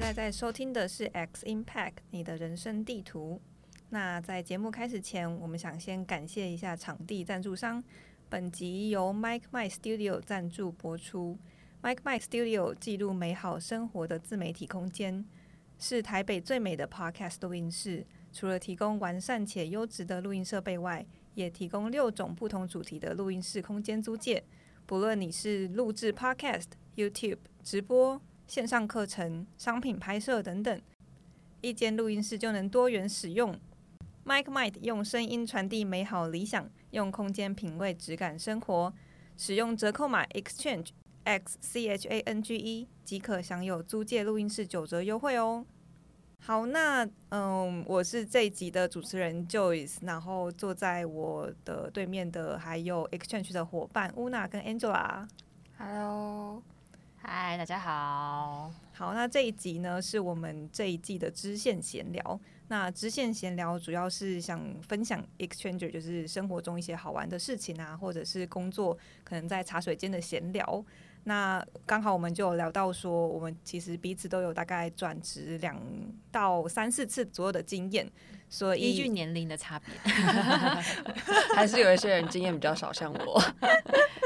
现在在收听的是 X Impact，你的人生地图。那在节目开始前，我们想先感谢一下场地赞助商。本集由 Mike Mike Studio 赞助播出。Mike Mike Studio 记录美好生活的自媒体空间，是台北最美的 Podcast 录音室。除了提供完善且优质的录音设备外，也提供六种不同主题的录音室空间租借。不论你是录制 Podcast、YouTube 直播。线上课程、商品拍摄等等，一间录音室就能多元使用。MicMind 用声音传递美好理想，用空间品味质感生活。使用折扣码 Exchange X C H A N G E 即可享有租借录音室九折优惠哦。好，那嗯，我是这一集的主持人 Joyce，然后坐在我的对面的还有 Exchange 的伙伴 Una 跟 Angela。Hello。嗨，大家好。好，那这一集呢，是我们这一季的支线闲聊。那支线闲聊主要是想分享 Exchanger，就是生活中一些好玩的事情啊，或者是工作可能在茶水间的闲聊。那刚好我们就有聊到说，我们其实彼此都有大概转职两到三四次左右的经验。所以依据年龄的差别，还是有一些人经验比较少，像我。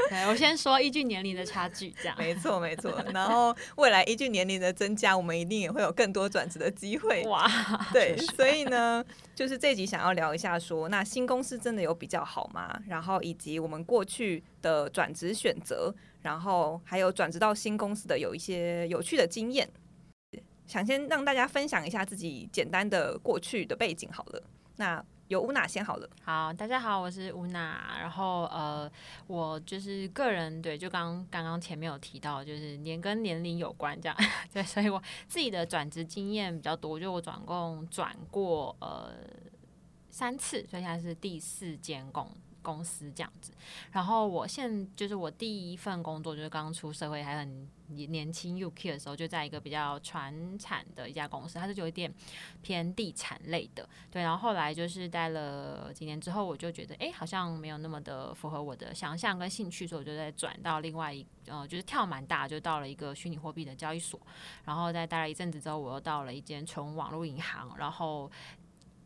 对，我先说依据年龄的差距，这样 没错没错。然后未来依据年龄的增加，我们一定也会有更多转职的机会。哇，对，所以呢，就是这集想要聊一下说，说那新公司真的有比较好吗？然后以及我们过去的转职选择，然后还有转职到新公司的有一些有趣的经验。想先让大家分享一下自己简单的过去的背景好了，那由乌娜先好了。好，大家好，我是乌娜。然后呃，我就是个人对，就刚刚刚前面有提到，就是年跟年龄有关这样，对，所以我自己的转职经验比较多，就我转共转过呃三次，所以现在是第四间工。公司这样子，然后我现就是我第一份工作，就是刚出社会还很年轻 UK 的时候，就在一个比较传产的一家公司，它是有一点偏地产类的，对。然后后来就是待了几年之后，我就觉得哎，好像没有那么的符合我的想象跟兴趣，所以我就在转到另外一呃，就是跳蛮大，就到了一个虚拟货币的交易所。然后在待了一阵子之后，我又到了一间纯网络银行，然后。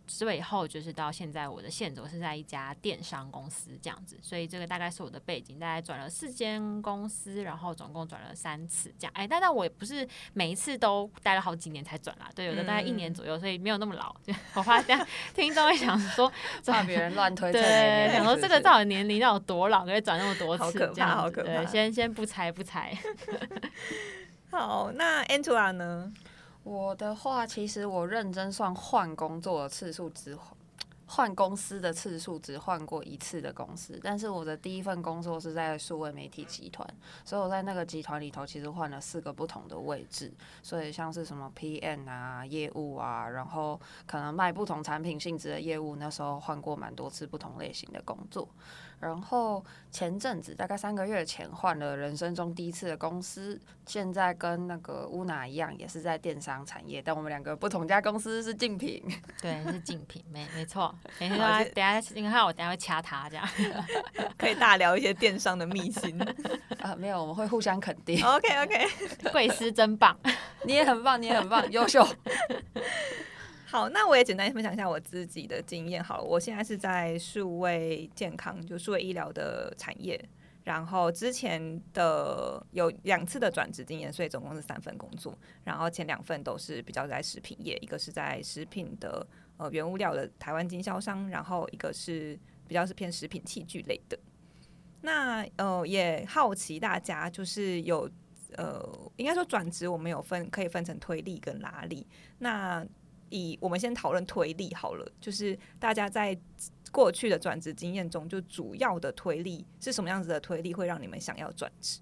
之后就是到现在，我的现职是在一家电商公司这样子，所以这个大概是我的背景，大概转了四间公司，然后总共转了三次这样。哎，但但我也不是每一次都待了好几年才转啦，对，有的大概一年左右，所以没有那么老。就我怕这样听众会想说，怕别人乱推，对，想说这个到底年龄要有多老，可以转那么多次，好可怕，好可怕。对，先先不猜不猜。好，那 Angela 呢？我的话，其实我认真算换工作的次数只换公司的次数只换过一次的公司，但是我的第一份工作是在数位媒体集团，所以我在那个集团里头其实换了四个不同的位置，所以像是什么 PM 啊、业务啊，然后可能卖不同产品性质的业务，那时候换过蛮多次不同类型的工作。然后前阵子大概三个月前换了人生中第一次的公司，现在跟那个乌娜一样，也是在电商产业，但我们两个不同家公司是竞品，对，是竞品，没没错。等下等下，你看我等下会掐他这样，可以大聊一些电商的秘辛 啊，没有，我们会互相肯定。OK OK，贵司真棒，你也很棒，你也很棒，优秀。好，那我也简单分享一下我自己的经验。好，我现在是在数位健康，就数位医疗的产业。然后之前的有两次的转职经验，所以总共是三份工作。然后前两份都是比较在食品业，一个是在食品的呃原物料的台湾经销商，然后一个是比较是偏食品器具类的。那呃也好奇大家就是有呃应该说转职，我们有分可以分成推力跟拉力。那以我们先讨论推力好了，就是大家在过去的转职经验中，就主要的推力是什么样子的推力会让你们想要转职？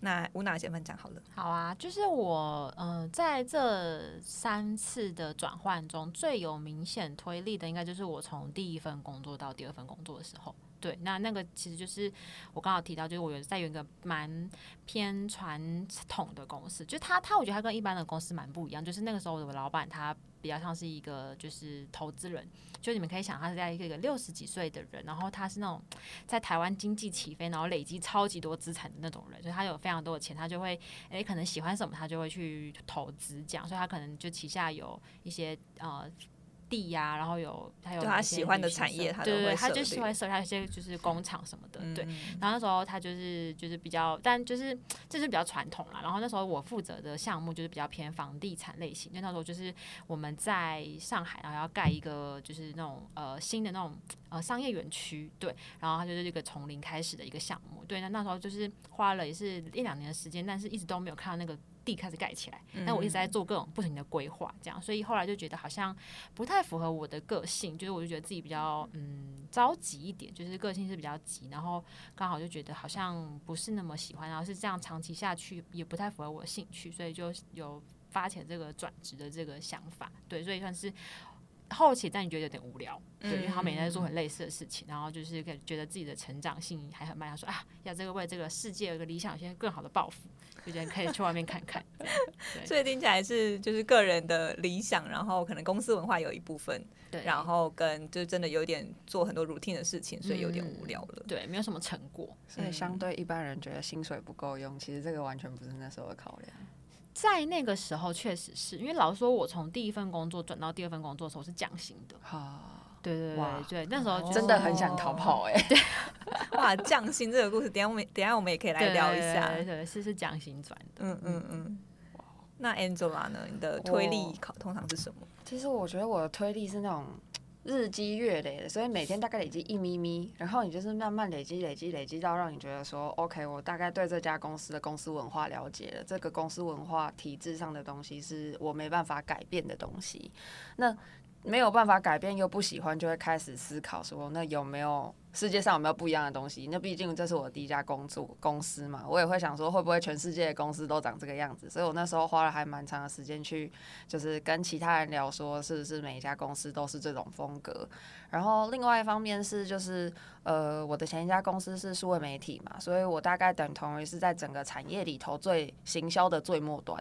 那吴娜先分享好了。好啊，就是我呃在这三次的转换中，最有明显推力的，应该就是我从第一份工作到第二份工作的时候。对，那那个其实就是我刚好提到，就是我有在有一个蛮偏传统的公司，就他他我觉得他跟一般的公司蛮不一样，就是那个时候我的老板他比较像是一个就是投资人，就你们可以想他是在一个六十几岁的人，然后他是那种在台湾经济起飞，然后累积超级多资产的那种人，所以他有非常多的钱，他就会诶可能喜欢什么他就会去投资这样，所以他可能就旗下有一些呃。地呀、啊，然后有还有他喜欢的产业，他对对，他就喜欢设他一些就是工厂什么的，嗯、对。然后那时候他就是就是比较，但就是这是比较传统啦。然后那时候我负责的项目就是比较偏房地产类型，因为那时候就是我们在上海，然后要盖一个就是那种呃新的那种呃商业园区，对。然后他就是一个从零开始的一个项目，对。那那时候就是花了也是一两年的时间，但是一直都没有看到那个。地开始盖起来，但我一直在做各种不停的规划，这样，所以后来就觉得好像不太符合我的个性，就是我就觉得自己比较嗯着急一点，就是个性是比较急，然后刚好就觉得好像不是那么喜欢，然后是这样长期下去也不太符合我的兴趣，所以就有发起这个转职的这个想法，对，所以算是。后期，但你觉得有点无聊，对，因为他每天在做很类似的事情，然后就是觉得自己的成长性还很慢，他说啊，要这个为这个世界有个理想，有些更好的抱负，就觉得可以去外面看看。对，所以听起来是就是个人的理想，然后可能公司文化有一部分，对，然后跟就真的有点做很多 routine 的事情，所以有点无聊了，嗯、对，没有什么成果，所以相对一般人觉得薪水不够用，其实这个完全不是那时候的考量。在那个时候，确实是因为老实说，我从第一份工作转到第二份工作的时候是降薪的。对对对对，那时候真的很想逃跑哎。对，哇，降薪这个故事，等下我们等下我们也可以来聊一下。对对，是是降薪转的。嗯嗯嗯。那 Angela 呢？你的推力考通常是什么？其实我觉得我的推力是那种。日积月累的，所以每天大概累积一咪咪，然后你就是慢慢累积、累积、累积到让你觉得说，OK，我大概对这家公司的公司文化了解了，这个公司文化体制上的东西是我没办法改变的东西，那。没有办法改变又不喜欢，就会开始思考说，那有没有世界上有没有不一样的东西？那毕竟这是我第一家工作公司嘛，我也会想说，会不会全世界的公司都长这个样子？所以我那时候花了还蛮长的时间去，就是跟其他人聊，说是不是每一家公司都是这种风格。然后另外一方面是，就是呃，我的前一家公司是数位媒体嘛，所以我大概等同于是在整个产业里头最行销的最末端。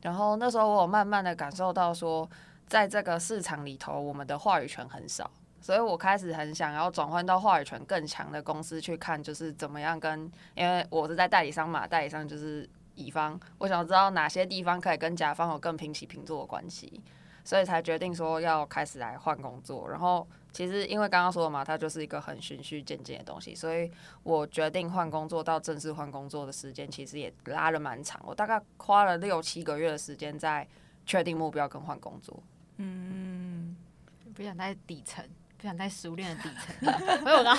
然后那时候我有慢慢的感受到说。在这个市场里头，我们的话语权很少，所以我开始很想要转换到话语权更强的公司去看，就是怎么样跟，因为我是在代理商嘛，代理商就是乙方，我想知道哪些地方可以跟甲方有更平起平坐的关系，所以才决定说要开始来换工作。然后其实因为刚刚说的嘛，它就是一个很循序渐进的东西，所以我决定换工作到正式换工作的时间其实也拉了蛮长，我大概花了六七个月的时间在确定目标跟换工作。嗯，不想在底层，不想在食物链的底层。所以我刚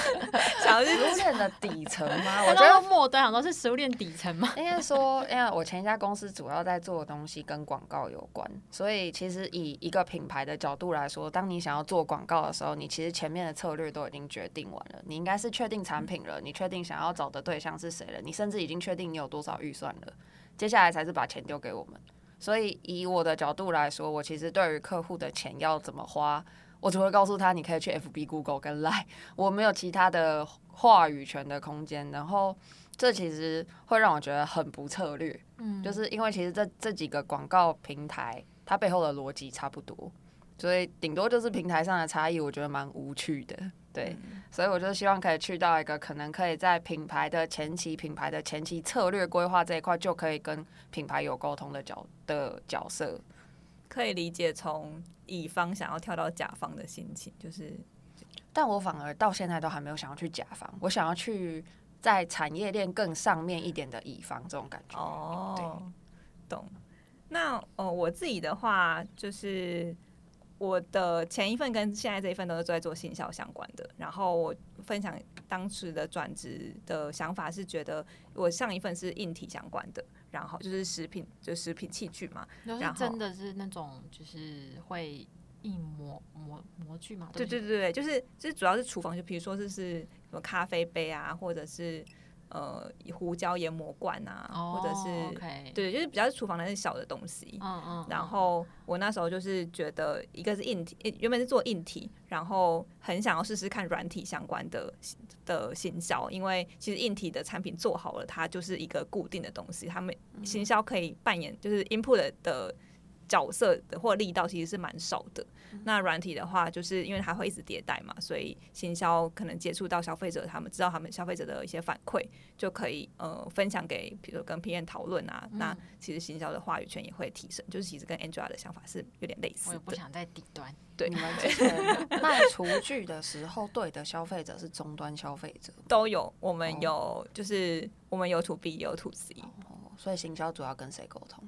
想的是食物链的底层吗？我觉得末端想说是食物链底层吗？应该说，因为我前一家公司主要在做的东西跟广告有关，所以其实以一个品牌的角度来说，当你想要做广告的时候，你其实前面的策略都已经决定完了。你应该是确定产品了，你确定想要找的对象是谁了，你甚至已经确定你有多少预算了，接下来才是把钱丢给我们。所以，以我的角度来说，我其实对于客户的钱要怎么花，我只会告诉他，你可以去 FB、Google 跟 Line，我没有其他的话语权的空间。然后，这其实会让我觉得很不策略，嗯，就是因为其实这这几个广告平台，它背后的逻辑差不多，所以顶多就是平台上的差异，我觉得蛮无趣的。对，所以我就希望可以去到一个可能可以在品牌的前期、品牌的前期策略规划这一块，就可以跟品牌有沟通的角的角色，可以理解从乙方想要跳到甲方的心情，就是，但我反而到现在都还没有想要去甲方，我想要去在产业链更上面一点的乙方这种感觉。哦，对，懂。那哦，我自己的话就是。我的前一份跟现在这一份都是在做行销相关的。然后我分享当时的转职的想法是，觉得我上一份是硬体相关的，然后就是食品，就食品器具嘛。然后真的是那种就是会硬模模模具嘛？对对对对，就是就是主要是厨房，就比如说就是什么咖啡杯啊，或者是呃胡椒研磨罐啊，哦、或者是对，就是比较厨房的那小的东西。嗯嗯。然后我那时候就是觉得，一个是硬体，原本是做硬体，然后很想要试试看软体相关的的行销，因为其实硬体的产品做好了，它就是一个固定的东西，他们行销可以扮演就是 input 的。角色的或力道其实是蛮少的。那软体的话，就是因为它会一直迭代嘛，所以行销可能接触到消费者，他们知道他们消费者的一些反馈，就可以呃分享给，比如说跟 PM 讨论啊。嗯、那其实行销的话语权也会提升，就是其实跟 Angela 的想法是有点类似。我也不想在底端。对，你们之前 卖厨具的时候，对的消费者是终端消费者都有。我们有，就是我们有 To B 也有 To C，哦，所以行销主要跟谁沟通？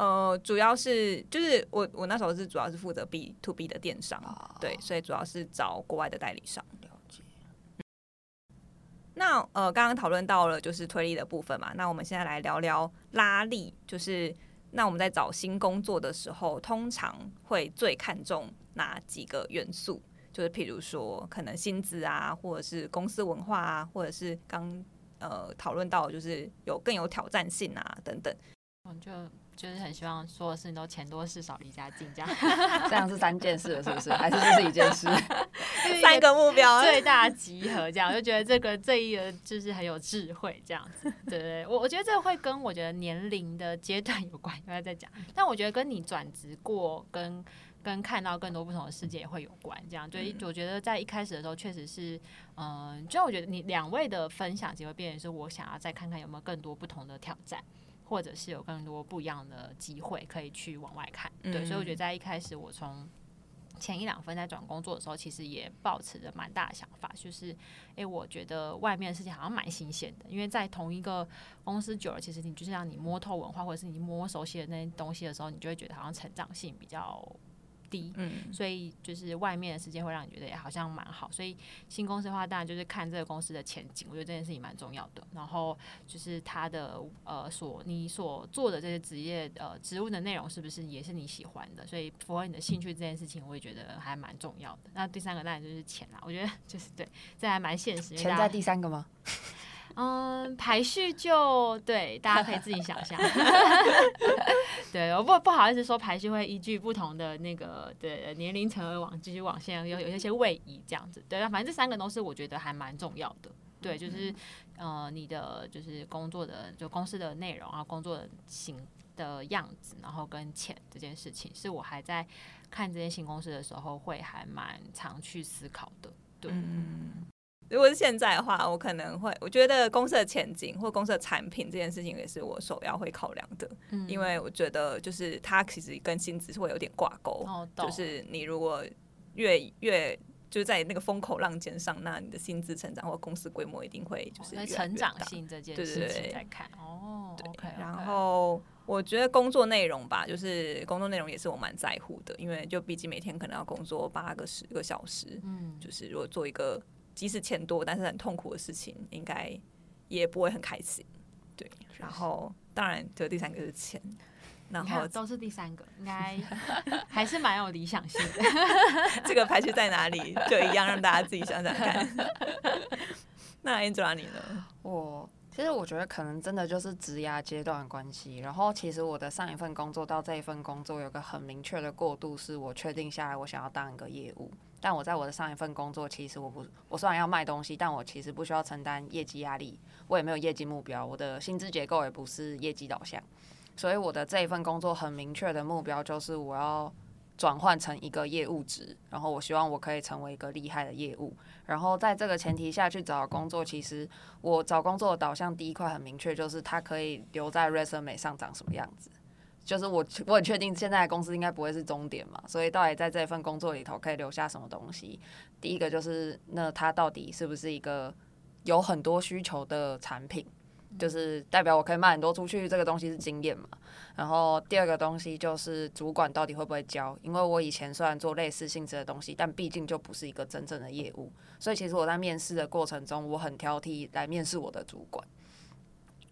呃，主要是就是我我那时候是主要是负责 B to B 的电商，啊、对，所以主要是找国外的代理商。了解。那呃，刚刚讨论到了就是推力的部分嘛，那我们现在来聊聊拉力，就是那我们在找新工作的时候，通常会最看重哪几个元素？就是譬如说，可能薪资啊，或者是公司文化啊，或者是刚呃讨论到就是有更有挑战性啊等等。我就就是很希望所有事情都钱多事少离家近这样，这样是三件事了是不是？还是就是一件事？三个目标最大集合这样，我就觉得这个这一个就是很有智慧这样子。对对，我我觉得这会跟我觉得年龄的阶段有关，刚才在讲。但我觉得跟你转职过，跟跟看到更多不同的世界也会有关。这样，所以我觉得在一开始的时候，确实是，嗯，就我觉得你两位的分享机会变成是我想要再看看有没有更多不同的挑战。或者是有更多不一样的机会可以去往外看，对，嗯、所以我觉得在一开始我从前一两分在转工作的时候，其实也抱持着蛮大的想法，就是，诶、欸，我觉得外面的世界好像蛮新鲜的，因为在同一个公司久了，其实你就是让你摸透文化，或者是你摸熟悉的那些东西的时候，你就会觉得好像成长性比较。低，嗯，所以就是外面的世界会让你觉得也好像蛮好，所以新公司的话，当然就是看这个公司的前景，我觉得这件事情蛮重要的。然后就是他的呃所你所做的这些职业呃职务的内容是不是也是你喜欢的，所以符合你的兴趣这件事情，我也觉得还蛮重要的。那第三个当然就是钱啦，我觉得 就是对，这还蛮现实。钱在第三个吗？嗯，排序就对，大家可以自己想象。对，我不不好意思说排序会依据不同的那个对年龄层而往继续往前有有一些位移这样子。对，反正这三个都是我觉得还蛮重要的。对，就是呃你的就是工作的就公司的内容啊，工作的形的样子，然后跟钱这件事情，是我还在看这些新公司的时候会还蛮常去思考的。对。嗯如果是现在的话，我可能会，我觉得公司的前景或公司的产品这件事情也是我首要会考量的，嗯、因为我觉得就是它其实跟薪资会有点挂钩，哦、就是你如果越越就是在那个风口浪尖上，那你的薪资成长或公司规模一定会就是越越、哦、成长性这件事情在看哦，对。然后我觉得工作内容吧，就是工作内容也是我蛮在乎的，因为就毕竟每天可能要工作八个十个小时，嗯，就是如果做一个。即使钱多，但是很痛苦的事情，应该也不会很开心。对，然后当然，就第三个是钱，然后都是第三个，应该还是蛮有理想性的。这个排序在哪里，就一样让大家自己想想看。那 Angela 你呢？我其实我觉得可能真的就是职涯阶段的关系。然后其实我的上一份工作到这一份工作有个很明确的过渡，是我确定下来我想要当一个业务。但我在我的上一份工作，其实我不，我虽然要卖东西，但我其实不需要承担业绩压力，我也没有业绩目标，我的薪资结构也不是业绩导向，所以我的这一份工作很明确的目标就是我要转换成一个业务职，然后我希望我可以成为一个厉害的业务，然后在这个前提下去找工作，其实我找工作的导向第一块很明确，就是它可以留在 resume 上长什么样子。就是我，我很确定现在的公司应该不会是终点嘛，所以到底在这份工作里头可以留下什么东西？第一个就是，那它到底是不是一个有很多需求的产品？就是代表我可以卖很多出去，这个东西是经验嘛。然后第二个东西就是主管到底会不会教？因为我以前虽然做类似性质的东西，但毕竟就不是一个真正的业务，所以其实我在面试的过程中，我很挑剔来面试我的主管。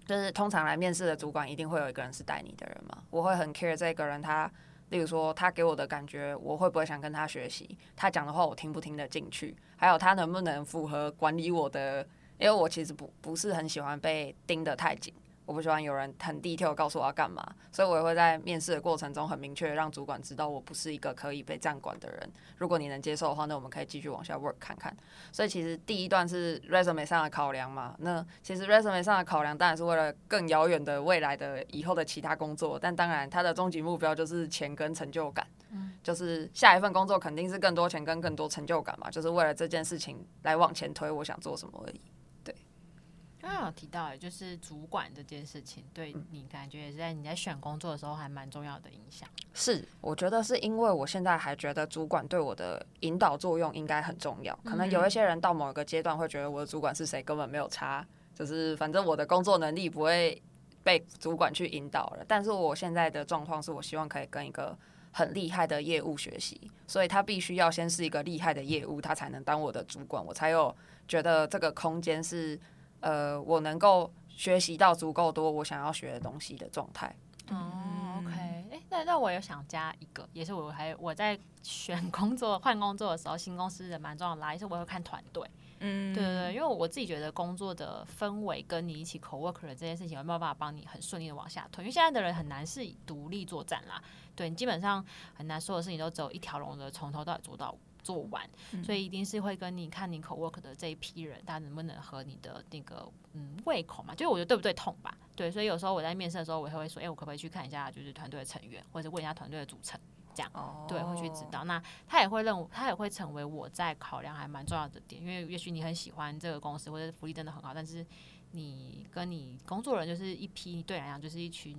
就是通常来面试的主管一定会有一个人是带你的人嘛，我会很 care 这个人他，例如说他给我的感觉，我会不会想跟他学习？他讲的话我听不听得进去？还有他能不能符合管理我的因为我其实不不是很喜欢被盯得太紧。我不喜欢有人很 detail 告诉我要干嘛，所以我也会在面试的过程中很明确让主管知道我不是一个可以被这样管的人。如果你能接受的话，那我们可以继续往下 work 看看。所以其实第一段是 resume 上的考量嘛。那其实 resume 上的考量当然是为了更遥远的未来的以后的其他工作，但当然它的终极目标就是钱跟成就感。嗯，就是下一份工作肯定是更多钱跟更多成就感嘛，就是为了这件事情来往前推我想做什么而已。刚刚有提到，就是主管这件事情，对你感觉也是在你在选工作的时候还蛮重要的影响。是，我觉得是因为我现在还觉得主管对我的引导作用应该很重要。可能有一些人到某一个阶段会觉得我的主管是谁根本没有差，就是反正我的工作能力不会被主管去引导了。但是我现在的状况是我希望可以跟一个很厉害的业务学习，所以他必须要先是一个厉害的业务，他才能当我的主管，我才有觉得这个空间是。呃，我能够学习到足够多我想要学的东西的状态。哦，OK，哎，那那我也想加一个，也是我还我在选工作换工作的时候，新公司人蛮重要的啦，也是我会看团队。嗯，对对对，因为我自己觉得工作的氛围跟你一起 co-worker 这件事情有没有办法帮你很顺利的往下推？因为现在的人很难是独立作战啦，对你基本上很难所有事情都只有一条龙的从头到尾做到。做完，所以一定是会跟你看你 co-work 的这一批人，他能不能和你的那个嗯胃口嘛？就是我觉得对不对痛吧？对，所以有时候我在面试的时候，我也会说，哎、欸，我可不可以去看一下，就是团队的成员，或者问一下团队的组成，这样，哦、对，会去知道。那他也会认为，他也会成为我在考量还蛮重要的点，因为也许你很喜欢这个公司，或者福利真的很好，但是你跟你工作人就是一批，对来讲就是一群，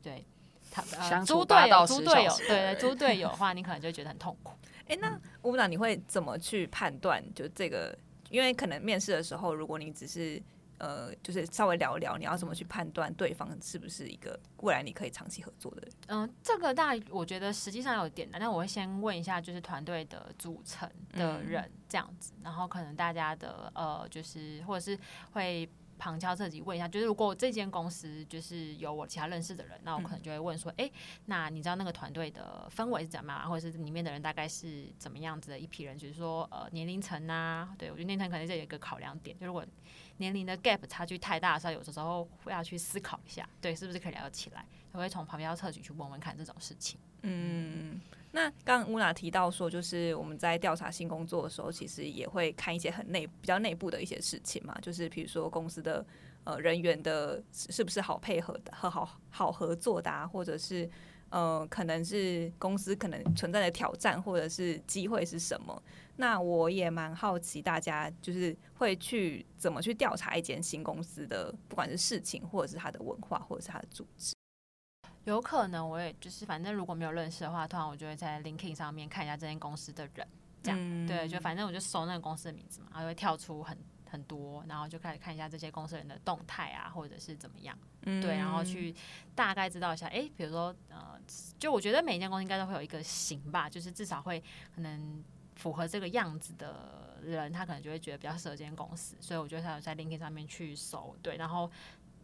对，他呃猪队友，猪队友，对对，猪队友的话，你可能就会觉得很痛苦。哎、欸，那吴部长，你会怎么去判断？就这个，因为可能面试的时候，如果你只是呃，就是稍微聊一聊，你要怎么去判断对方是不是一个未来你可以长期合作的人？嗯，这个大我觉得实际上有点难，但我会先问一下，就是团队的组成的人这样子，嗯、然后可能大家的呃，就是或者是会。旁敲侧击问一下，就是如果这间公司就是有我其他认识的人，那我可能就会问说，哎、那你知道那个团队的氛围是怎么样，或者是里面的人大概是怎么样子的一批人？就是说，呃，年龄层啊，对我觉得年龄层可能是有一个考量点。就如果年龄的 gap 差距太大的时候，有的时候会要去思考一下，对，是不是可以聊得起来？我会从旁敲侧击去问问看这种事情。嗯。那刚刚乌娜提到说，就是我们在调查新工作的时候，其实也会看一些很内比较内部的一些事情嘛，就是比如说公司的呃人员的是不是好配合的和好好合作的啊，或者是呃可能是公司可能存在的挑战或者是机会是什么？那我也蛮好奇，大家就是会去怎么去调查一间新公司的，不管是事情或者是它的文化或者是它的组织。有可能我也就是，反正如果没有认识的话，通常我就会在 LinkedIn 上面看一下这间公司的人，这样、嗯、对，就反正我就搜那个公司的名字嘛，然后会跳出很很多，然后就开始看一下这些公司人的动态啊，或者是怎么样，嗯、对，然后去大概知道一下，哎，比如说呃，就我觉得每一间公司应该都会有一个型吧，就是至少会可能符合这个样子的人，他可能就会觉得比较适合这间公司，所以我觉得他有在 LinkedIn 上面去搜，对，然后。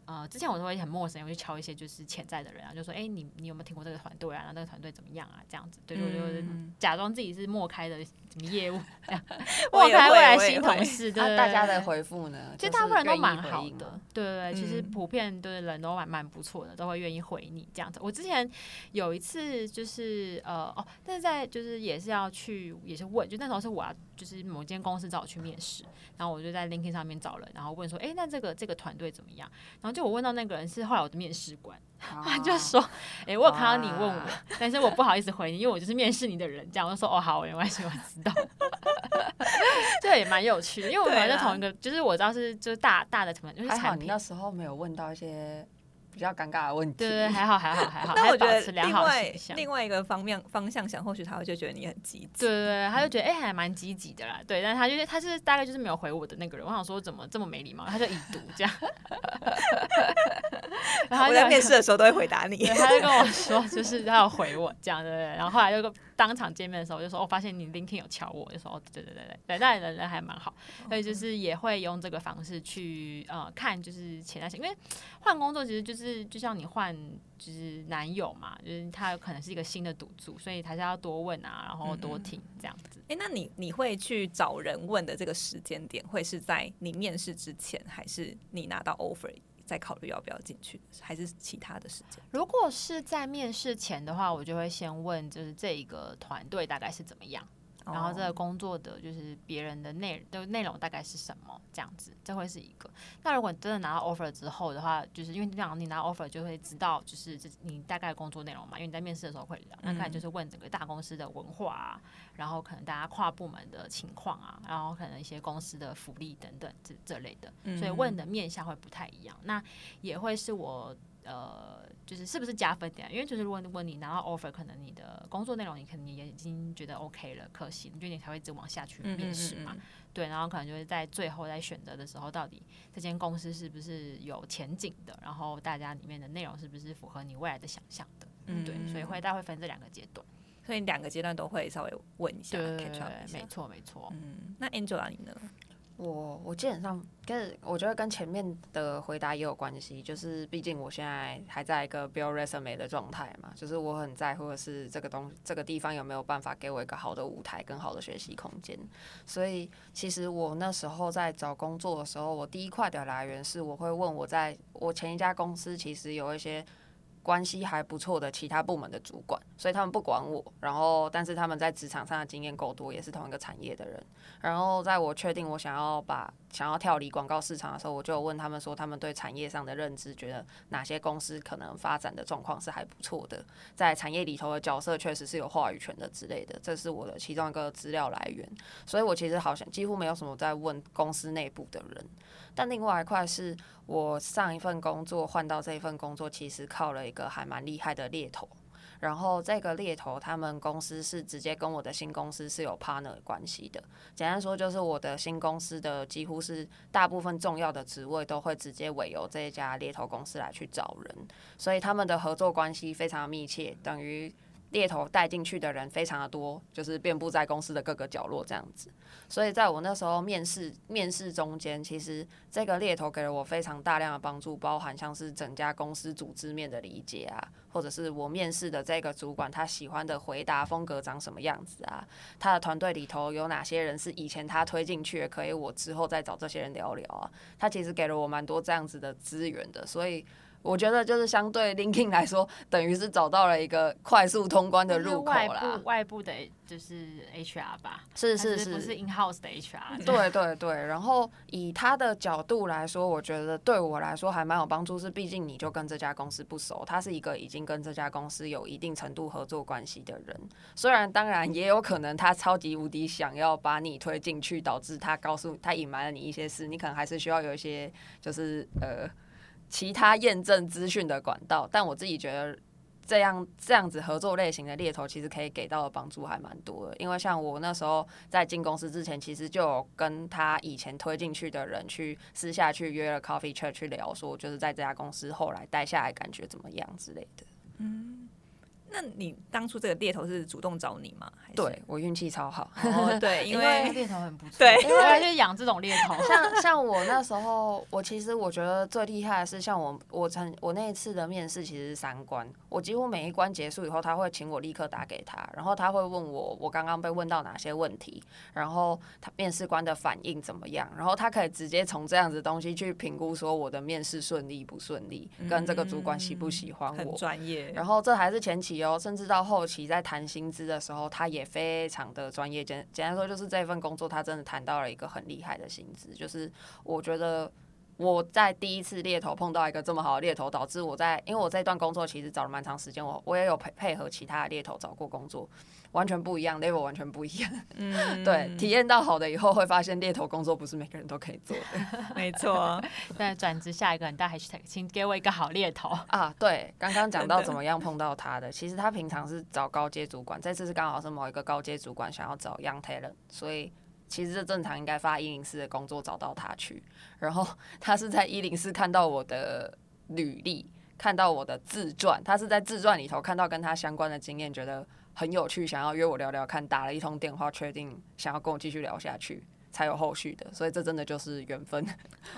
呃，之前我都会很陌生，我就敲一些就是潜在的人啊，就说，哎、欸，你你有没有听过这个团队啊？那个团队怎么样啊？这样子，对，我就假装自己是莫开的什么业务，这样 陌开未来新同事，对，大家的回复呢，其实大部分人都蛮好的，对对对，其实普遍对人都蛮蛮不错的，都会愿意回你这样子。我之前有一次就是呃哦，但是在就是也是要去也是问，就那时候是我要就是某间公司找我去面试，然后我就在 LinkedIn 上面找了，然后问说，哎、欸，那这个这个团队怎么样？然后就我问到那个人是后来我的面试官，他就说：“哎、欸，我有看到你问我，但是我不好意思回你，因为我就是面试你的人。”这样我就说：“哦，好，没关系，我知道。”这也蛮有趣的，因为我们在同一个，就是我知道是就是大大的什么，就是还好你那时候没有问到一些。比较尴尬的问题，对对，还好还好还好。但 我觉得另外另外一个方面方向想，或许他会就觉得你很积极，对对对，他就觉得哎、欸、还蛮积极的啦，对，但是他就是他是大概就是没有回我的那个人，我想说怎么这么没礼貌，他就已读这样。我在面试的时候都会回答你，他就跟我说，就是他要回我这样，对不对？然后后来就当场见面的时候，我就说，我发现你 LinkedIn 有敲我，就说，哦，对对对对，对，那人人还蛮好，所以就是也会用这个方式去呃看，就是潜在性，因为换工作其实就是就像你换就是男友嘛，就是他有可能是一个新的赌注，所以还是要多问啊，然后多听这样子。哎、那你你会去找人问的这个时间点，会是在你面试之前，还是你拿到 offer？再考虑要不要进去，还是其他的时间？如果是在面试前的话，我就会先问，就是这一个团队大概是怎么样。然后这个工作的就是别人的内的内容大概是什么这样子，这会是一个。那如果你真的拿到 offer 之后的话，就是因为这样你拿到 offer 就会知道就是这你大概工作内容嘛，因为你在面试的时候会聊。那可能就是问整个大公司的文化啊，然后可能大家跨部门的情况啊，然后可能一些公司的福利等等这这类的，所以问的面向会不太一样。那也会是我呃。就是是不是加分点？因为就是如果如果你拿到 offer，可能你的工作内容你肯定也已经觉得 OK 了，可行，就你才会一直往下去面试嘛。嗯嗯嗯对，然后可能就是在最后在选择的时候，到底这间公司是不是有前景的？然后大家里面的内容是不是符合你未来的想象的？嗯，对，所以会大概会分这两个阶段，所以两个阶段都会稍微问一下，没错没错。嗯，那 Angela 你呢？我我基本上跟我觉得跟前面的回答也有关系，就是毕竟我现在还在一个 build resume 的状态嘛，就是我很在乎的是这个东这个地方有没有办法给我一个好的舞台跟好的学习空间，所以其实我那时候在找工作的时候，我第一块的来源是我会问我在我前一家公司其实有一些。关系还不错的其他部门的主管，所以他们不管我。然后，但是他们在职场上的经验够多，也是同一个产业的人。然后，在我确定我想要把想要跳离广告市场的时候，我就问他们说，他们对产业上的认知，觉得哪些公司可能发展的状况是还不错的，在产业里头的角色确实是有话语权的之类的。这是我的其中一个资料来源。所以我其实好像几乎没有什么在问公司内部的人。但另外一块是我上一份工作换到这一份工作，其实靠了一个还蛮厉害的猎头。然后这个猎头他们公司是直接跟我的新公司是有 partner 关系的。简单说就是我的新公司的几乎是大部分重要的职位都会直接委由这一家猎头公司来去找人，所以他们的合作关系非常密切，等于。猎头带进去的人非常的多，就是遍布在公司的各个角落这样子。所以在我那时候面试面试中间，其实这个猎头给了我非常大量的帮助，包含像是整家公司组织面的理解啊，或者是我面试的这个主管他喜欢的回答风格长什么样子啊，他的团队里头有哪些人是以前他推进去的，可以我之后再找这些人聊聊啊。他其实给了我蛮多这样子的资源的，所以。我觉得就是相对 LinkedIn 来说，等于是找到了一个快速通关的入口啦。外部外部的，就是 HR 吧？是是是，不是 in house 的 HR？对对对。然后以他的角度来说，我觉得对我来说还蛮有帮助。是，毕竟你就跟这家公司不熟，他是一个已经跟这家公司有一定程度合作关系的人。虽然当然也有可能他超级无敌想要把你推进去，导致他告诉他隐瞒了你一些事，你可能还是需要有一些就是呃。其他验证资讯的管道，但我自己觉得这样这样子合作类型的猎头，其实可以给到的帮助还蛮多的。因为像我那时候在进公司之前，其实就有跟他以前推进去的人去私下去约了 coffee chat 去聊，说就是在这家公司后来待下来感觉怎么样之类的。嗯。那你当初这个猎头是主动找你吗？对，我运气超好。哦，对，因为猎头很不错。对，因为就是养这种猎头。像像我那时候，我其实我觉得最厉害的是，像我我曾我那一次的面试其实是三关，我几乎每一关结束以后，他会请我立刻打给他，然后他会问我我刚刚被问到哪些问题，然后他面试官的反应怎么样，然后他可以直接从这样子东西去评估说我的面试顺利不顺利，跟这个主管喜不喜欢我。很专业。然后这还是前期。甚至到后期在谈薪资的时候，他也非常的专业。简简单说，就是这份工作他真的谈到了一个很厉害的薪资。就是我觉得我在第一次猎头碰到一个这么好的猎头，导致我在因为我这段工作其实找了蛮长时间，我我也有配配合其他的猎头找过工作。完全不一样，level 完全不一样。嗯，对，体验到好的以后，会发现猎头工作不是每个人都可以做的。没错。但，转职下一个很大 hashtag，请给我一个好猎头啊！对，刚刚讲到怎么样碰到他的，其实他平常是找高阶主管，这次是刚好是某一个高阶主管想要找 young talent，所以其实这正常应该发一零四的工作找到他去，然后他是在一零四看到我的。履历，看到我的自传，他是在自传里头看到跟他相关的经验，觉得很有趣，想要约我聊聊看，打了一通电话，确定想要跟我继续聊下去，才有后续的。所以这真的就是缘分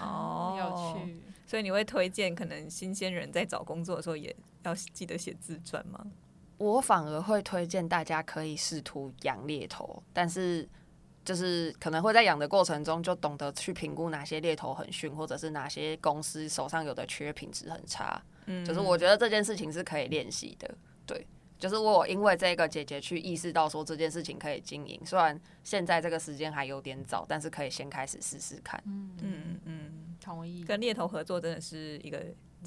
哦，有趣。所以你会推荐可能新鲜人在找工作的时候也要记得写自传吗？我反而会推荐大家可以试图养猎头，但是。就是可能会在养的过程中，就懂得去评估哪些猎头很逊，或者是哪些公司手上有的缺品质很差。嗯，就是我觉得这件事情是可以练习的。对，就是我因为这个姐姐去意识到说这件事情可以经营，虽然现在这个时间还有点早，但是可以先开始试试看。嗯嗯嗯，同意。跟猎头合作真的是一个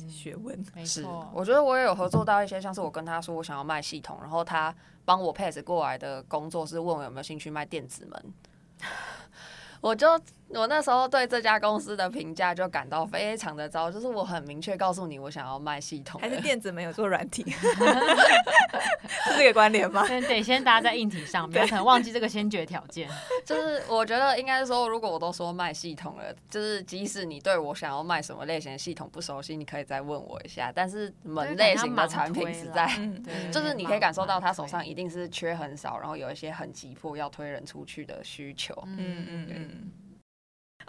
学问。没错。是，我觉得我也有合作到一些，像是我跟他说我想要卖系统，然后他帮我 pass 过来的工作是问我有没有兴趣卖电子门。我就我那时候对这家公司的评价就感到非常的糟，就是我很明确告诉你我想要卖系统，还是 电子没有做软体，是这个关联吗？得先搭在硬体上 面，可能忘记这个先决条件。就是我觉得应该说，如果我都说卖系统了，就是即使你对我想要卖什么类型的系统不熟悉，你可以再问我一下。但是门类型的产品实在，就是你可以感受到他手上一定是缺很少，然后有一些很急迫要推人出去的需求。嗯嗯嗯。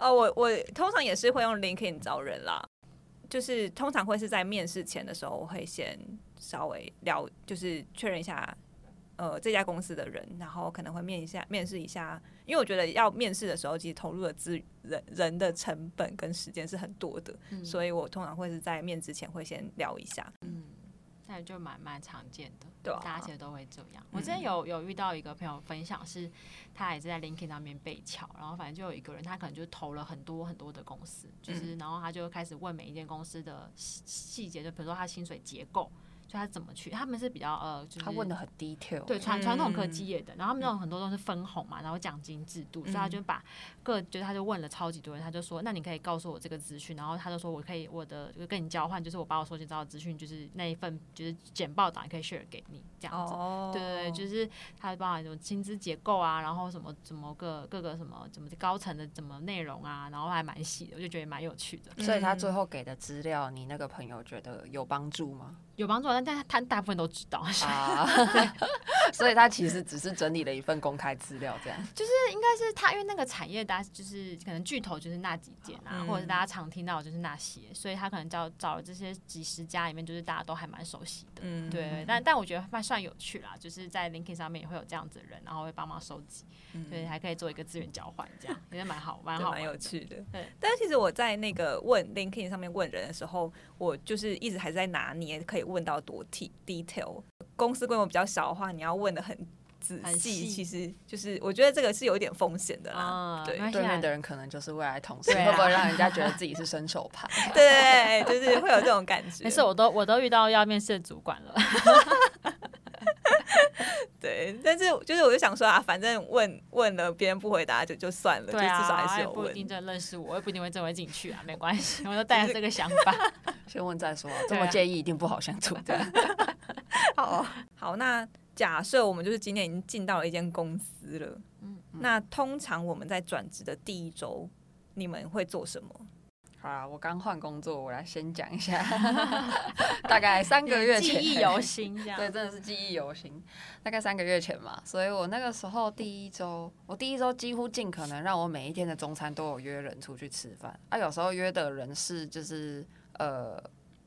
哦，我我通常也是会用 LinkedIn 招人啦，就是通常会是在面试前的时候，我会先稍微聊，就是确认一下，呃，这家公司的人，然后可能会面一下面试一下，因为我觉得要面试的时候，其实投入的资人人的成本跟时间是很多的，嗯、所以我通常会是在面之前会先聊一下，嗯。那就蛮蛮常见的，对啊，大家其实都会这样。我之前有有遇到一个朋友分享，是他也是在 LinkedIn 上面被撬，然后反正就有一个人，他可能就投了很多很多的公司，就是然后他就开始问每一间公司的细细节，就比如说他薪水结构。就他怎么去？他们是比较呃，就是他问的很 detail，对传传统科技业的，然后他们那种很多都是分红嘛，然后奖金制度，所以他就把各就是他就问了超级多人，他就说，那你可以告诉我这个资讯，然后他就说我可以我的就跟你交换，就是我把我收集到的资讯，就是那一份就是简报档可以 share 给你这样子，哦、对对对，就是他包含什么薪资结构啊，然后什么怎么个各个什么怎么高层的怎么内容啊，然后还蛮细的，我就觉得蛮有趣的。所以他最后给的资料，你那个朋友觉得有帮助吗？有帮助，但但他大部分都知道啊，所以他其实只是整理了一份公开资料，这样。就是应该是他，因为那个产业大家就是可能巨头就是那几件啊，嗯、或者是大家常听到的就是那些，所以他可能找找了这些几十家里面，就是大家都还蛮熟悉的。嗯，对。但但我觉得还算有趣啦，就是在 LinkedIn 上面也会有这样子的人，然后会帮忙收集，对，还可以做一个资源交换，这样也是蛮好，蛮好，蛮有趣的。对。但是其实我在那个问 LinkedIn 上面问人的时候，我就是一直还在拿捏可以。问到多 detail，公司规模比较小的话，你要问的很仔细，其实就是我觉得这个是有一点风险的啦。对，对面的人可能就是未来同事，会不会让人家觉得自己是伸手牌？对，就是会有这种感觉。没事，我都我都遇到要面试的主管了。对，但是就是我就想说啊，反正问问了别人不回答就就算了，对啊，就至少还是有问。不一定真认识我，我也不一定会真会进去啊，没关系，我就带着这个想法，先问再说，这么介意一定不好相处的。好好，那假设我们就是今天已经进到了一间公司了，嗯，那通常我们在转职的第一周，你们会做什么？好啊，我刚换工作，我来先讲一下，大概三个月前，记忆犹新，这样对，真的是记忆犹新。大概三个月前嘛，所以我那个时候第一周，我第一周几乎尽可能让我每一天的中餐都有约人出去吃饭。啊，有时候约的人是就是呃。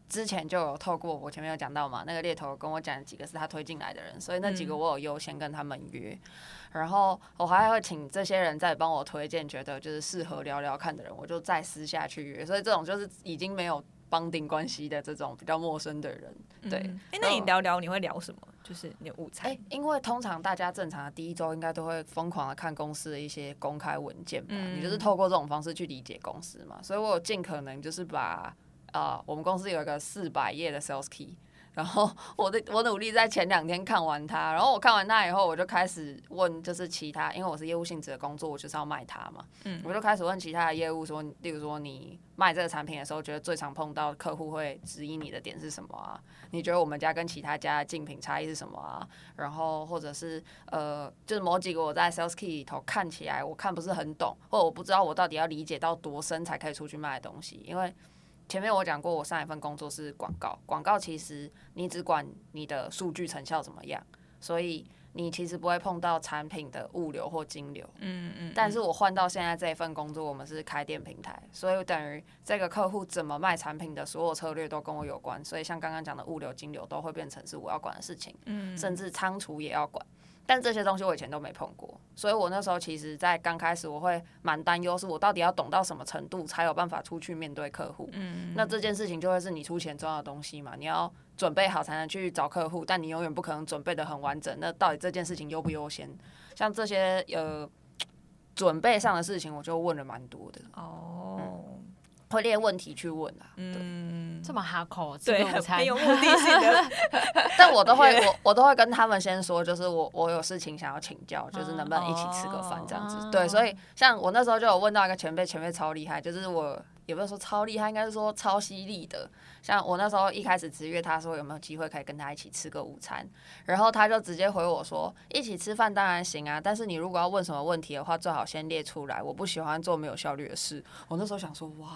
之前就有透过我前面有讲到嘛，那个猎头跟我讲几个是他推进来的人，所以那几个我有优先跟他们约，嗯、然后我还会请这些人再帮我推荐觉得就是适合聊聊看的人，我就再私下去约。所以这种就是已经没有绑定关系的这种比较陌生的人，对。哎、嗯，那你聊聊你会聊什么？就是你的午餐？哎，因为通常大家正常的第一周应该都会疯狂的看公司的一些公开文件吧，嗯、你就是透过这种方式去理解公司嘛，所以我有尽可能就是把。啊，uh, 我们公司有一个四百页的 Sales Key，然后 我的我努力在前两天看完它，然后我看完它以后，我就开始问，就是其他，因为我是业务性质的工作，我就是要卖它嘛，嗯，我就开始问其他的业务说，例如说你卖这个产品的时候，觉得最常碰到客户会质疑你的点是什么啊？你觉得我们家跟其他家的竞品差异是什么啊？然后或者是呃，就是某几个我在 Sales Key 里头看起来我看不是很懂，或者我不知道我到底要理解到多深才可以出去卖的东西，因为。前面我讲过，我上一份工作是广告，广告其实你只管你的数据成效怎么样，所以你其实不会碰到产品的物流或金流。嗯嗯。但是我换到现在这一份工作，我们是开店平台，所以等于这个客户怎么卖产品的所有策略都跟我有关，所以像刚刚讲的物流、金流都会变成是我要管的事情。嗯。甚至仓储也要管。但这些东西我以前都没碰过，所以我那时候其实，在刚开始我会蛮担忧，是我到底要懂到什么程度才有办法出去面对客户。嗯，那这件事情就会是你出钱重要的东西嘛，你要准备好才能去找客户，但你永远不可能准备的很完整。那到底这件事情优不优先？像这些呃准备上的事情，我就问了蛮多的。哦。嗯会列问题去问啊，嗯，这么哈口，对，很有目的性的。但我都会，我我都会跟他们先说，就是我我有事情想要请教，就是能不能一起吃个饭这样子。对，所以像我那时候就有问到一个前辈，前辈超厉害，就是我。也不是说超厉害，应该是说超犀利的。像我那时候一开始直约他说有没有机会可以跟他一起吃个午餐，然后他就直接回我说一起吃饭当然行啊，但是你如果要问什么问题的话，最好先列出来。我不喜欢做没有效率的事。我那时候想说哇，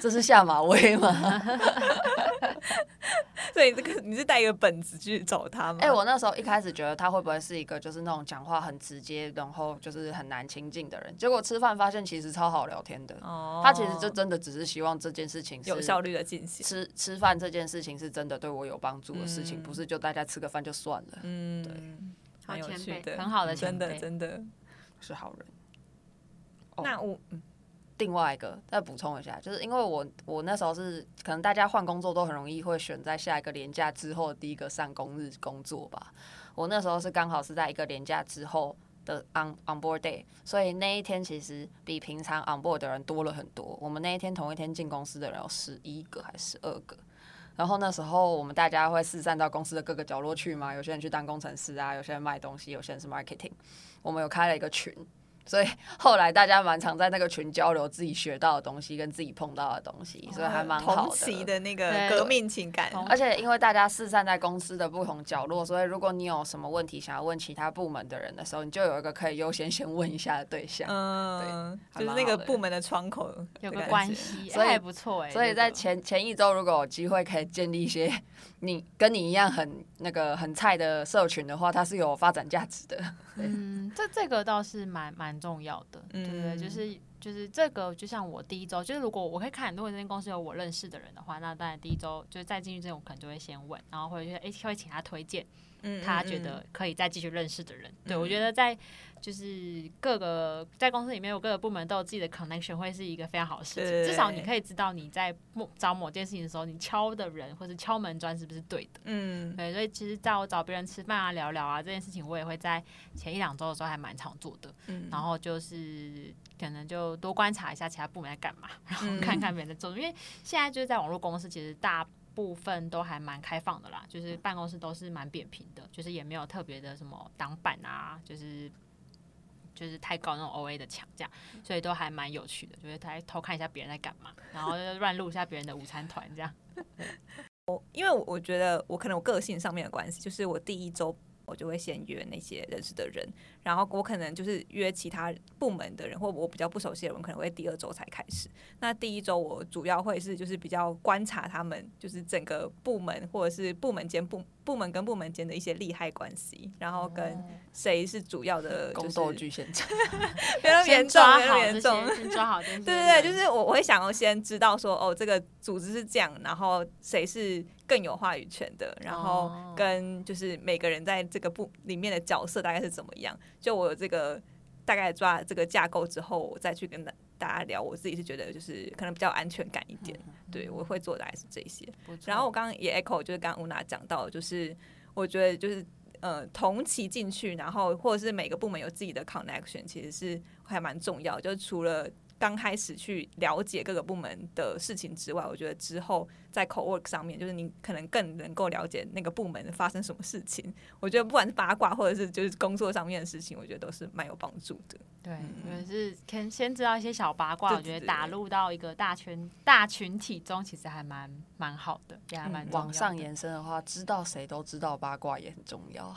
这是下马威吗？所以这个你是带一个本子去找他吗？哎、欸，我那时候一开始觉得他会不会是一个就是那种讲话很直接，然后就是很难亲近的人。结果吃饭发现其实超好聊天的。哦，他其实就真。真的只是希望这件事情有效率的进行。吃吃饭这件事情是真的对我有帮助的事情，嗯、不是就大家吃个饭就算了。嗯，对，很有趣的，很好的，真的真的是好人。那我、嗯、另外一个再补充一下，就是因为我我那时候是可能大家换工作都很容易会选在下一个年假之后第一个上工日工作吧。我那时候是刚好是在一个年假之后。的 on on board day，所以那一天其实比平常 on board 的人多了很多。我们那一天同一天进公司的人有十一个还是十二个，然后那时候我们大家会四散到公司的各个角落去嘛，有些人去当工程师啊，有些人卖东西，有些人是 marketing。我们有开了一个群。所以后来大家蛮常在那个群交流自己学到的东西跟自己碰到的东西，所以还蛮好的。同期的那个革命情感，而且因为大家四散在公司的不同角落，所以如果你有什么问题想要问其他部门的人的时候，你就有一个可以优先先问一下的对象。嗯，对，就是那个部门的窗口有个关系，所以还不错哎。所以在前前一周，如果有机会可以建立一些你跟你一样很那个很菜的社群的话，它是有发展价值的。嗯，这这个倒是蛮蛮重要的，对不对？就是就是这个，就像我第一周，就是如果我会看，如果这间公司有我认识的人的话，那当然第一周就是再进去之前，我可能就会先问，然后或者是诶会请他推荐，他觉得可以再继续认识的人。对，我觉得在。就是各个在公司里面有各个部门都有自己的 connection，会是一个非常好的事情。至少你可以知道你在找某件事情的时候，你敲的人或者敲门砖是不是对的。嗯，对。所以其实在我找别人吃饭啊、聊聊啊这件事情，我也会在前一两周的时候还蛮常做的。嗯，然后就是可能就多观察一下其他部门在干嘛，然后看看别人在做。因为现在就是在网络公司，其实大部分都还蛮开放的啦，就是办公室都是蛮扁平的，就是也没有特别的什么挡板啊，就是。就是太高那种 OA 的墙，这样，所以都还蛮有趣的，就是来偷看一下别人在干嘛，然后就乱录一下别人的午餐团这样。我因为我觉得我可能我个性上面的关系，就是我第一周我就会先约那些认识的人，然后我可能就是约其他部门的人，或我比较不熟悉的人，可能会第二周才开始。那第一周我主要会是就是比较观察他们，就是整个部门或者是部门间部。部门跟部门间的一些利害关系，然后跟谁是主要的 宫斗剧现场，非常严重，非常严重。先抓好，对对对，就是我我会想要先知道说，哦，这个组织是这样，然后谁是更有话语权的，然后跟就是每个人在这个部里面的角色大概是怎么样。就我有这个大概抓这个架构之后，我再去跟大家聊。我自己是觉得就是可能比较安全感一点。对，我会做的还是这些。然后我刚刚也 echo，就是刚刚乌娜讲到，就是我觉得就是呃同期进去，然后或者是每个部门有自己的 connection，其实是还蛮重要。就是除了刚开始去了解各个部门的事情之外，我觉得之后在 co-work 上面，就是你可能更能够了解那个部门发生什么事情。我觉得不管是八卦或者是就是工作上面的事情，我觉得都是蛮有帮助的。对，就是先先知道一些小八卦，我觉得打入到一个大圈大群体中，其实还蛮蛮好的，也还蛮往上延伸的话，知道谁都知道八卦也很重要。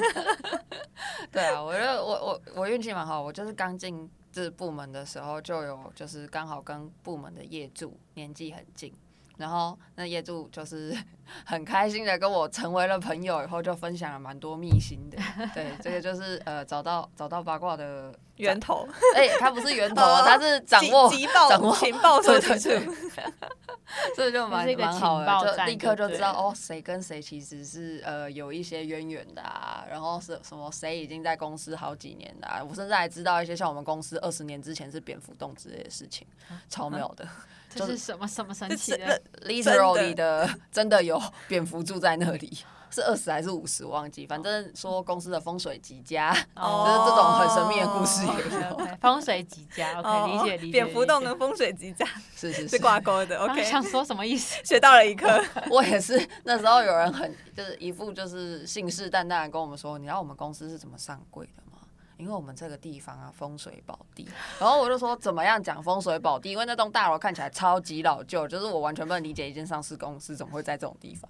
对啊，我觉得我我我运气蛮好，我就是刚进。这部门的时候，就有就是刚好跟部门的业主年纪很近。然后那业主就是 很开心的跟我成为了朋友，以后就分享了蛮多秘辛的。对，这个就是呃找到找到八卦的 源头。哎、欸，他不是源头，他是掌握掌握情报对对对。这就蛮蛮好的，就立刻就知道哦，谁跟谁其实是呃有一些渊源的啊。然后是什么谁已经在公司好几年的、啊，我甚至还知道一些像我们公司二十年之前是蝙蝠洞之类的事情，超妙的。这是什么什么神奇的？Literally 的真的有蝙蝠住在那里，是二十还是五十？忘记，反正说公司的风水极佳，哦、就是这种很神秘的故事也有。哦、okay, okay, 风水极佳，OK，、哦、理解理解。蝙蝠洞跟风水极佳是是是挂钩的，OK。想说什么意思？学到了一课。我也是，那时候有人很就是一副就是信誓旦旦的跟我们说，你知道我们公司是怎么上柜的？因为我们这个地方啊，风水宝地，然后我就说怎么样讲风水宝地？因为那栋大楼看起来超级老旧，就是我完全不能理解一间上市公司怎么会在这种地方。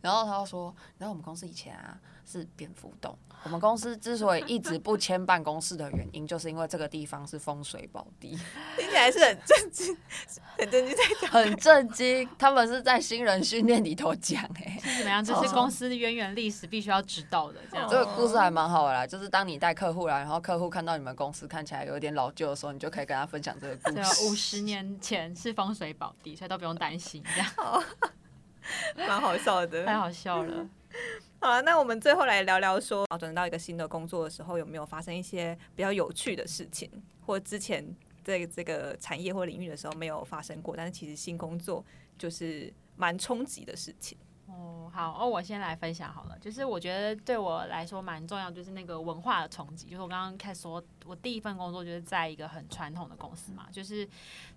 然后他就说，然后我们公司以前啊是蝙蝠洞。我们公司之所以一直不迁办公室的原因，就是因为这个地方是风水宝地。听起来是很震惊，很震惊在讲，很震惊。他们是在新人训练里头讲，哎，是怎么样？这是公司的渊源历史必须要知道的。这样，这个故事还蛮好的啦。就是当你带客户来，然后客户看到你们公司看起来有点老旧的时候，你就可以跟他分享这个故事。五十年前是风水宝地，所以都不用担心。这样，蛮好笑的，太好笑了。好了，那我们最后来聊聊说，转到一个新的工作的时候，有没有发生一些比较有趣的事情，或之前在这个产业或领域的时候没有发生过，但是其实新工作就是蛮冲击的事情。哦，好哦，我先来分享好了。就是我觉得对我来说蛮重要，就是那个文化的冲击。就是我刚刚开始说，我第一份工作就是在一个很传统的公司嘛。就是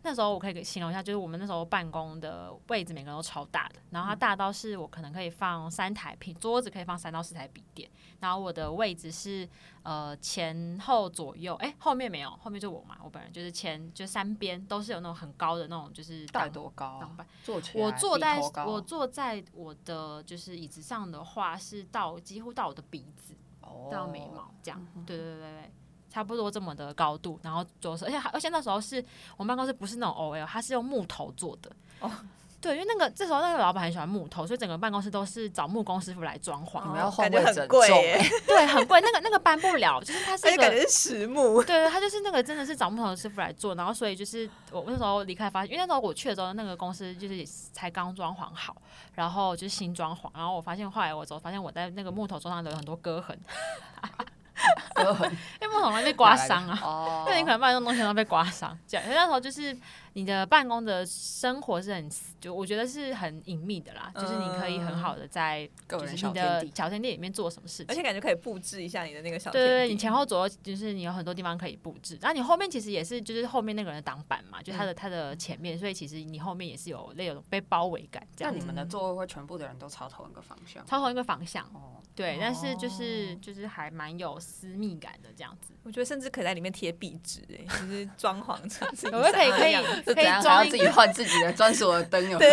那时候我可以形容一下，就是我们那时候办公的位置每个人都超大的，然后它大到是我可能可以放三台平桌子，可以放三到四台笔电。然后我的位置是呃前后左右，哎、欸、后面没有，后面就我嘛，我本人就是前就三边都是有那种很高的那种，就是大概多高、啊？坐起我坐在我坐在我的就是椅子上的话，是到几乎到我的鼻子，哦、到眉毛这样。对对对对，差不多这么的高度。然后左手，而且而且那时候是我们办公室不是那种 OL，它是用木头做的。哦 对，因为那个这时候那个老板很喜欢木头，所以整个办公室都是找木工师傅来装潢。你们要换位很贵耶，对，很贵。那个那个搬不了，就是它是一个感觉是实木。对，他就是那个真的是找木头的师傅来做。然后所以就是我那时候离开发现，因为那时候我去的时候，那个公司就是才刚装潢好，然后就是新装潢。然后我发现后来我走，发现我在那个木头桌上留有很多割痕。因为木桶容易被刮伤啊。哦。那你可能把那种东西都被刮伤。这样，那时候就是。你的办公的生活是很，就我觉得是很隐秘的啦，就是你可以很好的在就是你的小天地里面做什么事情，而且感觉可以布置一下你的那个小天地。对对，你前后左右就是你有很多地方可以布置，然后你后面其实也是就是后面那个人的挡板嘛，就他的他的前面，所以其实你后面也是有那种被包围感。这样，你们的座位会全部的人都朝同一个方向？朝同一个方向。哦。对，但是就是就是还蛮有私密感的这样子。我觉得甚至可以在里面贴壁纸，哎，就是装潢成。我觉得可以可以。可以装自己换自己的专属的灯，有对，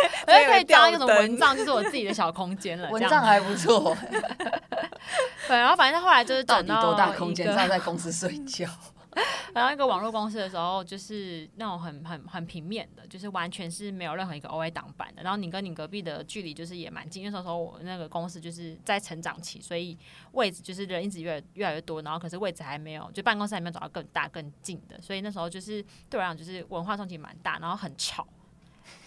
我就可以装一种蚊帐，就是我自己的小空间了。蚊帐还不错。对，然后反正后来就是到底多大空间，他在公司睡觉。然后一个网络公司的时候，就是那种很很很平面的，就是完全是没有任何一个 OA 挡板的。然后你跟你隔壁的距离就是也蛮近。因为那时候我那个公司就是在成长期，所以位置就是人一直越越来越多，然后可是位置还没有，就办公室还没有找到更大更近的。所以那时候就是对我来讲，就是文化冲击蛮大，然后很吵。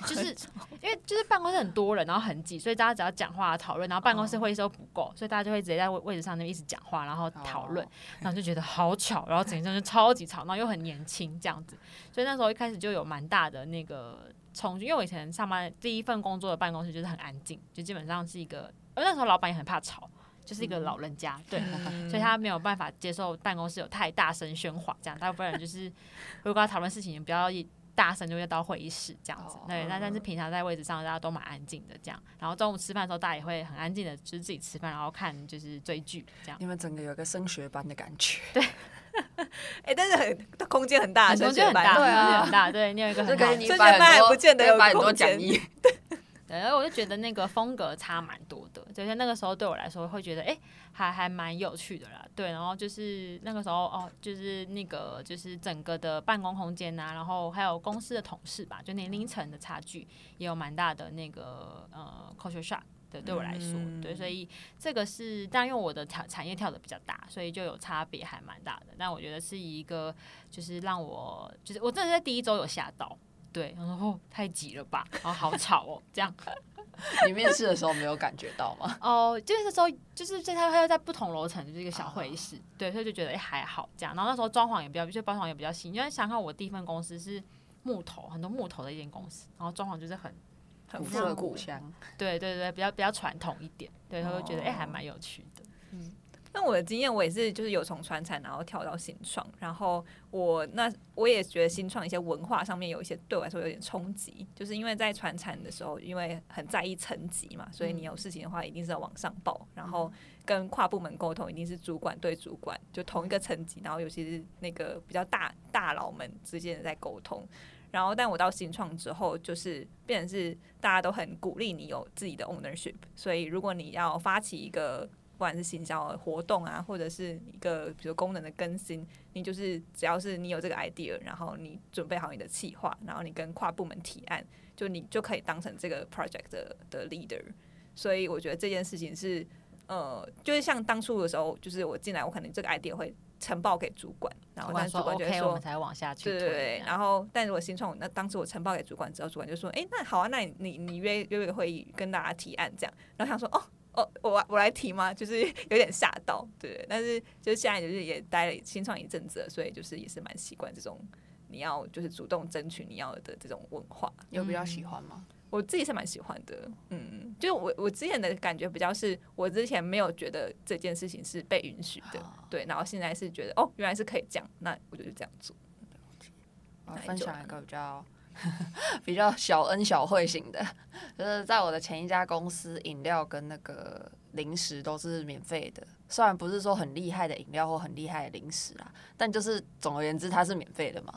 就是 因为就是办公室很多人，然后很挤，所以大家只要讲话讨论，然后办公室会议室都不够，所以大家就会直接在位位置上那边一直讲话，然后讨论，然后就觉得好吵，然后整个就超级吵，然后又很年轻这样子，所以那时候一开始就有蛮大的那个冲击，因为我以前上班第一份工作的办公室就是很安静，就基本上是一个，而那时候老板也很怕吵，就是一个老人家，对，所以他没有办法接受办公室有太大声喧哗，这样大部分人就是如果要讨论事情，也不要一。大声就会到会议室这样子，对。那但是平常在位置上，大家都蛮安静的这样。然后中午吃饭的时候，大家也会很安静的，就是自己吃饭，然后看就是追剧这样。你们整个有个升学班的感觉。对。哎，但是很空间很大，空间很大，对啊，很大。对，你有一个很大。升学班还不见得有很多讲义。对，然后我就觉得那个风格差蛮多的，就是那个时候对我来说会觉得，哎、欸，还还蛮有趣的啦。对，然后就是那个时候哦，就是那个就是整个的办公空间呐、啊，然后还有公司的同事吧，就年龄层的差距也有蛮大的那个呃 culture shock。对，对我来说，嗯、对，所以这个是，但因为我的跳产业跳的比较大，所以就有差别还蛮大的。但我觉得是一个，就是让我，就是我真的在第一周有吓到，对，然后太挤了吧，然后好吵哦，这样。你面试的时候没有感觉到吗？哦，就是那时候就是在他他又在不同楼层，就是一个小会议室，啊、对，所以就觉得哎还好这样。然后那时候装潢也比较，就包装也比较新，因为想看我第一份公司是木头，很多木头的一间公司，然后装潢就是很。很复古对对对，比较比较传统一点，对，他会觉得哎、欸，还蛮有趣那我的经验，我也是就是有从传产然后跳到新创，然后我那我也觉得新创一些文化上面有一些对我来说有点冲击，就是因为在传产的时候，因为很在意层级嘛，所以你有事情的话一定是要往上报，然后跟跨部门沟通一定是主管对主管，就同一个层级，然后尤其是那个比较大大佬们之间的在沟通。然后，但我到新创之后，就是变成是大家都很鼓励你有自己的 ownership。所以，如果你要发起一个不管是行销活动啊，或者是一个比如功能的更新，你就是只要是你有这个 idea，然后你准备好你的企划，然后你跟跨部门提案，就你就可以当成这个 project 的的 leader。所以，我觉得这件事情是呃，就是像当初的时候，就是我进来，我可能这个 idea 会。呈报给主管，然后但主管就说，说 OK，我们才往下去。对对对，然后但如果新创，那当时我呈报给主管之后，主管就说：“哎，那好啊，那你你你约约个会议，跟大家提案这样。”然后想说：“哦哦，我我来提吗？”就是 有点吓到，对。但是就是现在就是也待了新创一阵子了，所以就是也是蛮习惯这种你要就是主动争取你要的这种文化。有比较喜欢吗？我自己是蛮喜欢的，嗯，就我我之前的感觉比较是，我之前没有觉得这件事情是被允许的，啊、对，然后现在是觉得哦，原来是可以这样，那我就这样做。我分享一个比较 比较小恩小惠型的，就是在我的前一家公司，饮料跟那个零食都是免费的，虽然不是说很厉害的饮料或很厉害的零食啊，但就是总而言之，它是免费的嘛。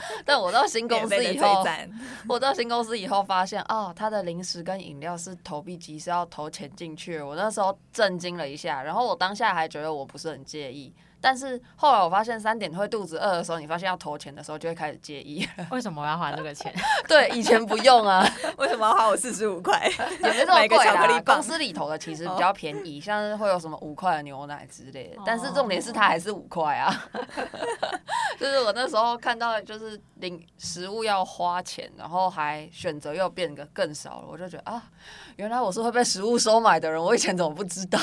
但我到新公司以后，我到新公司以后发现，哦，他的零食跟饮料是投币机，是要投钱进去。我那时候震惊了一下，然后我当下还觉得我不是很介意。但是后来我发现，三点会肚子饿的时候，你发现要投钱的时候，就会开始介意。为什么我要花这个钱？对，以前不用啊。为什么要花我四十五块？也没这么贵啦。公司里头的其实比较便宜，像是会有什么五块的牛奶之类的。但是重点是它还是五块啊。就是我那时候看到，就是零食物要花钱，然后还选择又变得更少了，我就觉得啊，原来我是会被食物收买的人，我以前怎么不知道？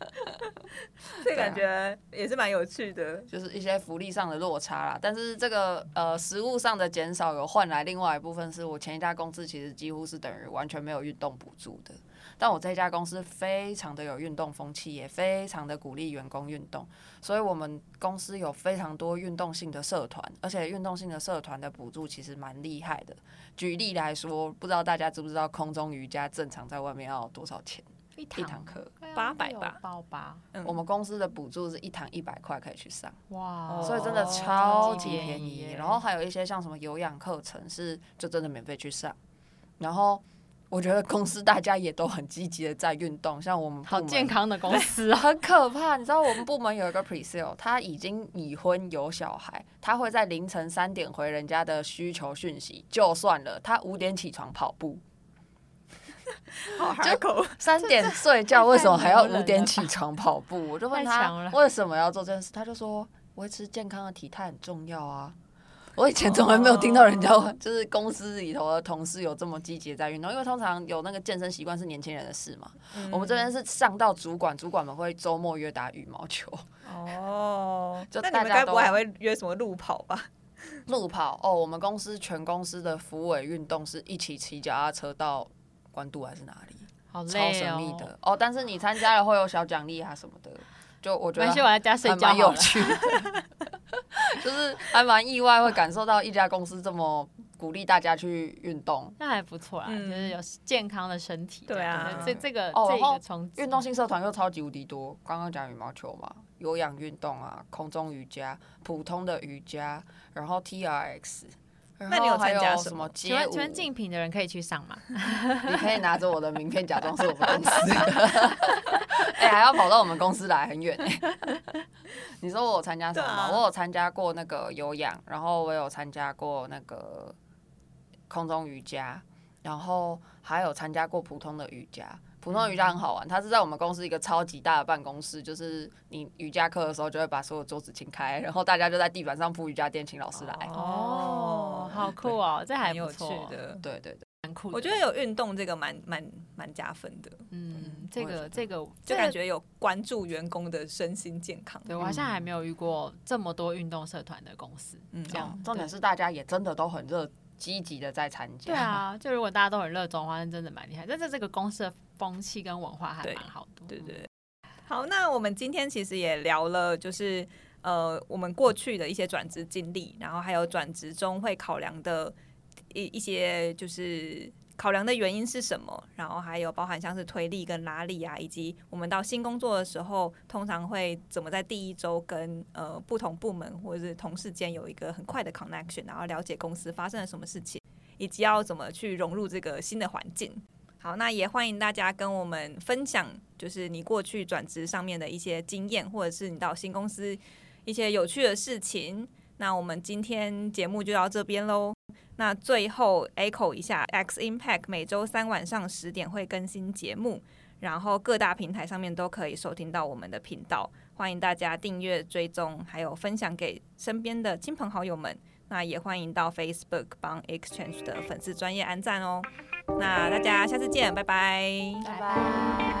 这感觉也是蛮有趣的，就是一些福利上的落差啦。但是这个呃，食物上的减少有换来另外一部分，是我前一家公司其实几乎是等于完全没有运动补助的。但我这家公司非常的有运动风气，也非常的鼓励员工运动，所以我们公司有非常多运动性的社团，而且运动性的社团的补助其实蛮厉害的。举例来说，不知道大家知不知道空中瑜伽正常在外面要多少钱？一堂课八百吧，包八。嗯，我们公司的补助是一堂一百块可以去上，哇，所以真的超级便宜。然后还有一些像什么有氧课程是就真的免费去上。然后我觉得公司大家也都很积极的在运动，像我们好健康的公司，很可怕。你知道我们部门有一个 pre-sale，他已经已婚有小孩，他会在凌晨三点回人家的需求讯息，就算了，他五点起床跑步。就三点睡觉，为什么还要五点起床跑步？我就问他为什么要做这件事，他就说维持健康的体态很重要啊。我以前从来没有听到人家 就是公司里头的同事有这么积极在运动，因为通常有那个健身习惯是年轻人的事嘛。我们这边是上到主管，主管们会周末约打羽毛球。哦，就那你们该不会还会约什么路跑吧？路跑哦，我们公司全公司的扶委运动是一起骑脚踏车到。关渡还是哪里？好累哦。超神秘的哦，但是你参加了会有小奖励啊什么的，就我觉得还蛮有趣的，就是还蛮意外会感受到一家公司这么鼓励大家去运动，那还不错啊，嗯、就是有健康的身体。对啊，这这个哦，这个从运动性社团又超级无敌多，刚刚讲羽毛球嘛，有氧运动啊，空中瑜伽，普通的瑜伽，然后 TRX。那你有参加什么？请问请问竞品的人可以去上吗？你可以拿着我的名片，假装是我们公司的。哎、欸，还要跑到我们公司来很远哎。你说我有参加什么我有参加过那个有氧，然后我有参加过那个空中瑜伽，然后还有参加过普通的瑜伽。普通瑜伽很好玩，它是在我们公司一个超级大的办公室，就是你瑜伽课的时候就会把所有桌子清开，然后大家就在地板上铺瑜伽垫，请老师来。哦，好酷哦，这还有趣的。对对对，蛮酷。我觉得有运动这个蛮蛮蛮加分的。嗯，这个这个就感觉有关注员工的身心健康。对，我好像还没有遇过这么多运动社团的公司。嗯，这样重点是大家也真的都很热。积极的在参加，对啊，就如果大家都很热衷的话，那真的蛮厉害。但是这个公司的风气跟文化还蛮好的，对，对对。好，那我们今天其实也聊了，就是呃，我们过去的一些转职经历，然后还有转职中会考量的一一些就是。考量的原因是什么？然后还有包含像是推力跟拉力啊，以及我们到新工作的时候，通常会怎么在第一周跟呃不同部门或者是同事间有一个很快的 connection，然后了解公司发生了什么事情，以及要怎么去融入这个新的环境。好，那也欢迎大家跟我们分享，就是你过去转职上面的一些经验，或者是你到新公司一些有趣的事情。那我们今天节目就到这边喽。那最后 echo 一下，X Impact 每周三晚上十点会更新节目，然后各大平台上面都可以收听到我们的频道，欢迎大家订阅、追踪，还有分享给身边的亲朋好友们。那也欢迎到 Facebook 帮 Exchange 的粉丝专业安赞哦。那大家下次见，拜拜，拜拜。